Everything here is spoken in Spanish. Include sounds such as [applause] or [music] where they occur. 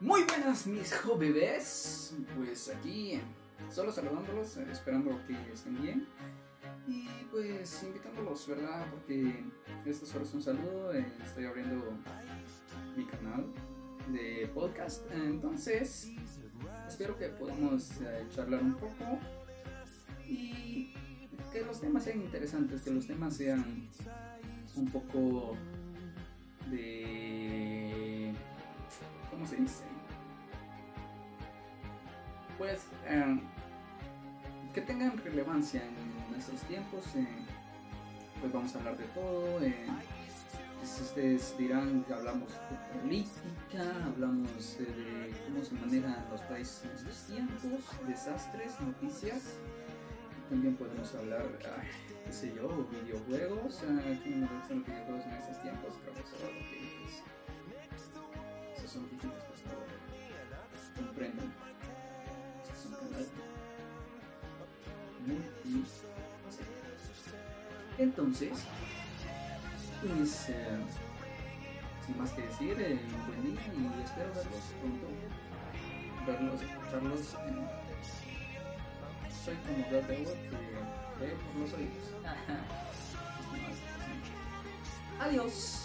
Muy buenas mis bebés, pues aquí solo saludándolos, eh, esperando que estén bien. Y pues invitándolos, ¿verdad? Porque esto solo es un saludo, eh, estoy abriendo mi canal de podcast, entonces espero que podamos eh, charlar un poco y que los temas sean interesantes, que los temas sean un poco de... ¿Cómo? Pues eh, que tengan relevancia en nuestros tiempos. eh, pues vamos a hablar de todo. eh, ustedes dirán que hablamos de política, hablamos eh, de cómo se manejan los países en estos tiempos, desastres, noticias. También podemos hablar, ah, qué sé yo, videojuegos. ¿A quién no le gustan los videojuegos en estos tiempos? Son distintos, pues no comprenden. Este es un canal multi. Entonces, pues, eh, sin más que decir, eh, buen día y espero verlos pronto. Verlos, escucharlos. eh, soy como Daredevil que ve por los oídos. [laughs] Adiós.